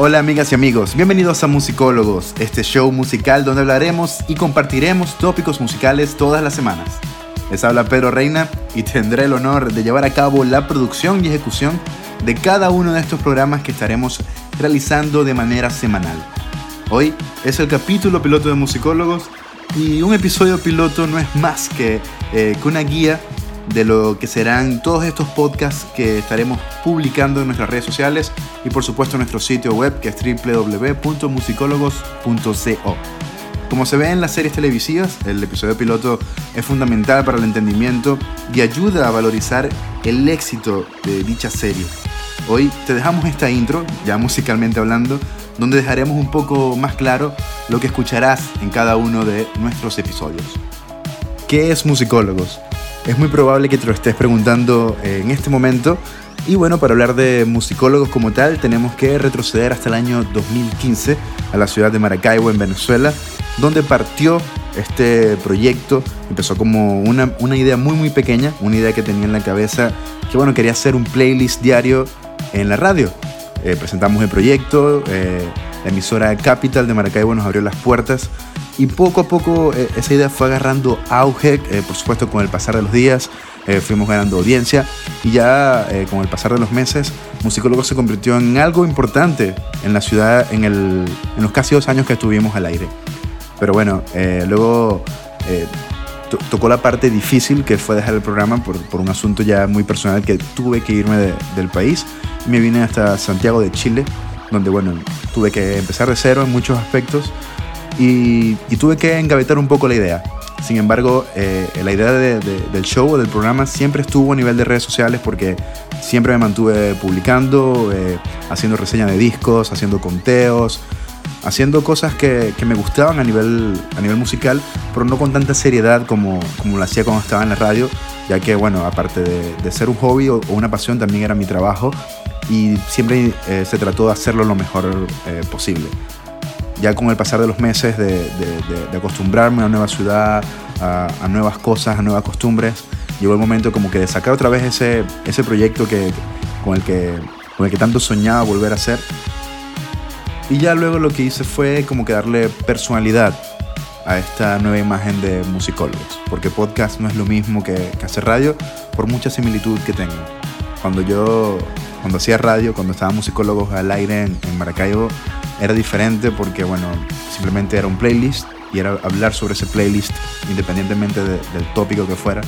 Hola amigas y amigos, bienvenidos a Musicólogos, este show musical donde hablaremos y compartiremos tópicos musicales todas las semanas. Les habla Pedro Reina y tendré el honor de llevar a cabo la producción y ejecución de cada uno de estos programas que estaremos realizando de manera semanal. Hoy es el capítulo piloto de Musicólogos y un episodio piloto no es más que, eh, que una guía de lo que serán todos estos podcasts que estaremos publicando en nuestras redes sociales y por supuesto en nuestro sitio web que es www.musicólogos.co. Como se ve en las series televisivas, el episodio piloto es fundamental para el entendimiento y ayuda a valorizar el éxito de dicha serie. Hoy te dejamos esta intro, ya musicalmente hablando, donde dejaremos un poco más claro lo que escucharás en cada uno de nuestros episodios. ¿Qué es Musicólogos? Es muy probable que te lo estés preguntando en este momento. Y bueno, para hablar de musicólogos como tal, tenemos que retroceder hasta el año 2015 a la ciudad de Maracaibo, en Venezuela, donde partió este proyecto. Empezó como una, una idea muy, muy pequeña, una idea que tenía en la cabeza, que bueno, quería hacer un playlist diario en la radio. Eh, presentamos el proyecto, eh, la emisora Capital de Maracaibo nos abrió las puertas y poco a poco eh, esa idea fue agarrando auge, eh, por supuesto con el pasar de los días, eh, fuimos ganando audiencia y ya con el pasar de los meses, Musicólogo se convirtió en algo importante en la ciudad en, los casi dos años que estuvimos al aire. Pero bueno, luego tocó la parte difícil que fue dejar el programa por, un asunto ya muy personal que tuve que irme del país. Me vine hasta Santiago de Chile, donde bueno, tuve que empezar de cero en muchos aspectos y, tuve que engavetar un poco la idea. Sin embargo, eh, la idea del show o del programa siempre estuvo a nivel de redes sociales porque siempre me mantuve publicando, eh, haciendo reseñas de discos, haciendo conteos, haciendo cosas que, me gustaban a nivel, a nivel musical, pero no con tanta seriedad como, como lo hacía cuando estaba en la radio, ya que, bueno, aparte de, ser un hobby o, una pasión, también era mi trabajo y siempre eh, se trató de hacerlo lo mejor posible ya con el pasar de los meses de, acostumbrarme a una nueva ciudad, a, nuevas cosas, a nuevas costumbres, llegó el momento como que de sacar otra vez ese, ese proyecto que, con, el que, con el que tanto soñaba volver a hacer. Y ya luego lo que hice fue como que darle personalidad a esta nueva imagen de musicólogos, porque podcast no es lo mismo que, hacer radio, por mucha similitud que tengan. Cuando yo, cuando hacía radio, cuando estaba musicólogos al aire en, en Maracaibo, era diferente porque, bueno, simplemente era un playlist y era hablar sobre ese playlist independientemente del tópico que fuera.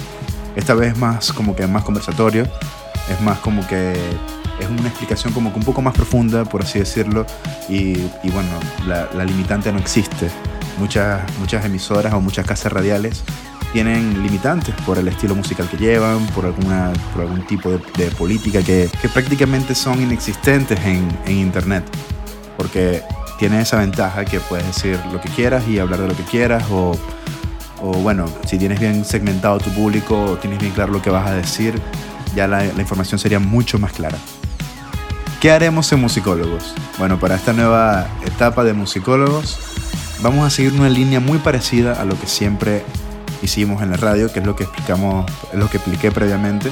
Esta vez es más como que más conversatorio, es más como que es una explicación como que un poco más profunda, por así decirlo, y, bueno, la, limitante no existe. Muchas, muchas emisoras o muchas casas radiales tienen limitantes por el estilo musical que llevan, por, alguna, por algún tipo de, política que, que, prácticamente son inexistentes en, en Internet porque tiene esa ventaja que puedes decir lo que quieras y hablar de lo que quieras o, o bueno, si tienes bien segmentado tu público o tienes bien claro lo que vas a decir, ya la, la información sería mucho más clara. ¿Qué haremos en Musicólogos? Bueno, para esta nueva etapa de Musicólogos vamos a seguir una línea muy parecida a lo que siempre hicimos en la radio, que es lo que explicamos, lo que expliqué previamente.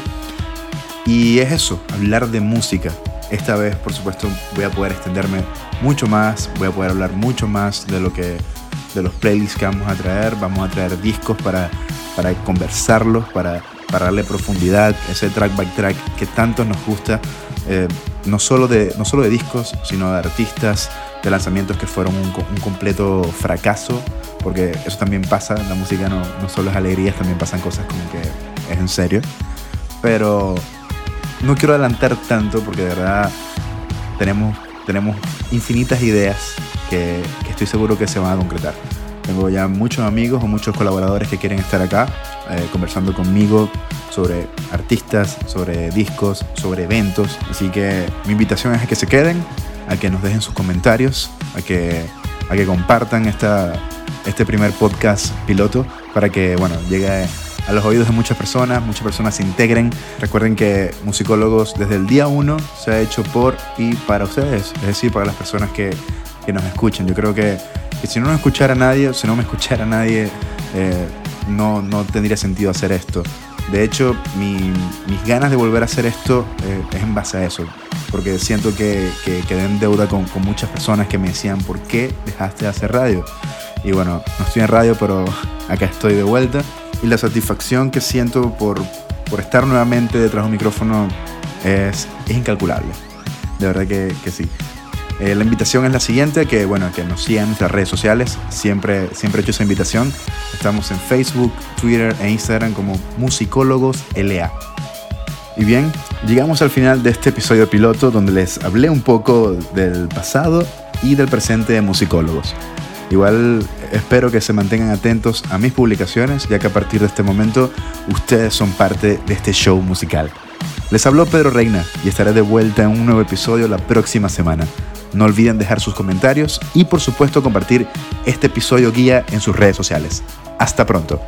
Y es eso, hablar de música, esta vez, por supuesto, voy a poder extenderme mucho más, voy a poder hablar mucho más de lo que de los playlists que vamos a traer, vamos a traer discos para, para conversarlos, para, para darle profundidad, ese track by track que tanto nos gusta, eh, no, solo de, no solo de discos, sino de artistas, de lanzamientos que fueron un completo fracaso, porque eso también pasa, la música no, no solo es alegrías, también pasan cosas como que es en serio, pero no quiero adelantar tanto porque de verdad tenemos, tenemos infinitas ideas que, estoy seguro que se van a concretar. Tengo ya muchos amigos o muchos colaboradores que quieren estar acá eh, conversando conmigo sobre artistas, sobre discos, sobre eventos. Así que mi invitación es a que se queden, a que nos dejen sus comentarios, a que, a que compartan esta, este primer podcast piloto para que bueno, llegue a los oídos de muchas personas, muchas personas se integren. Recuerden que Musicólogos desde el día uno se ha hecho por y para ustedes, es decir, para las personas que, que nos escuchen. Yo creo que, si no nos escuchara nadie, si no me escuchara nadie, eh, no, no tendría sentido hacer esto. De hecho, mis ganas de volver a hacer esto eh, es en base a eso. porque siento que, que en deuda con, con muchas personas que me decían, ¿por qué dejaste de hacer radio? Y bueno, no estoy en radio, pero acá estoy de vuelta. Y la satisfacción que siento por, por estar nuevamente detrás de un micrófono es, es incalculable. De verdad que, que sí. Eh, la invitación es la siguiente, que bueno, que nos sigan en nuestras redes sociales. Siempre, siempre he hecho esa invitación. Estamos en Facebook, Twitter e Instagram como Musicólogos LA. Y bien, llegamos al final de este episodio piloto donde les hablé un poco del pasado y del presente de musicólogos. Igual espero que se mantengan atentos a mis publicaciones, ya que a partir de este momento ustedes son parte de este show musical. Les habló Pedro Reina y estaré de vuelta en un nuevo episodio la próxima semana. No olviden dejar sus comentarios y por supuesto compartir este episodio guía en sus redes sociales. Hasta pronto.